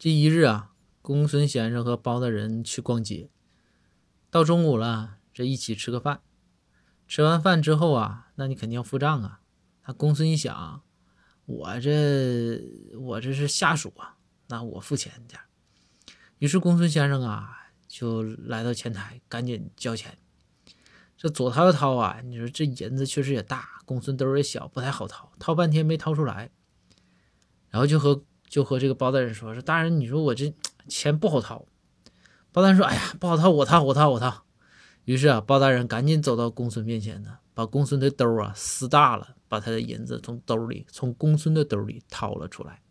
这一日啊，公孙先生和包大人去逛街，到中午了，这一起吃个饭。吃完饭之后啊，那你肯定要付账啊。那公孙一想，我这我这是下属啊，那我付钱点。于是公孙先生啊，就来到前台，赶紧交钱。这左掏右掏啊，你说这银子确实也大，公孙兜也小，不太好掏，掏半天没掏出来。然后就和就和这个包大人说：“说大人，你说我这钱不好掏。”包大人说：“哎呀，不好掏，我掏，我掏，我掏。”于是啊，包大人赶紧走到公孙面前呢，把公孙的兜啊撕大了，把他的银子从兜里从公孙的兜里掏了出来。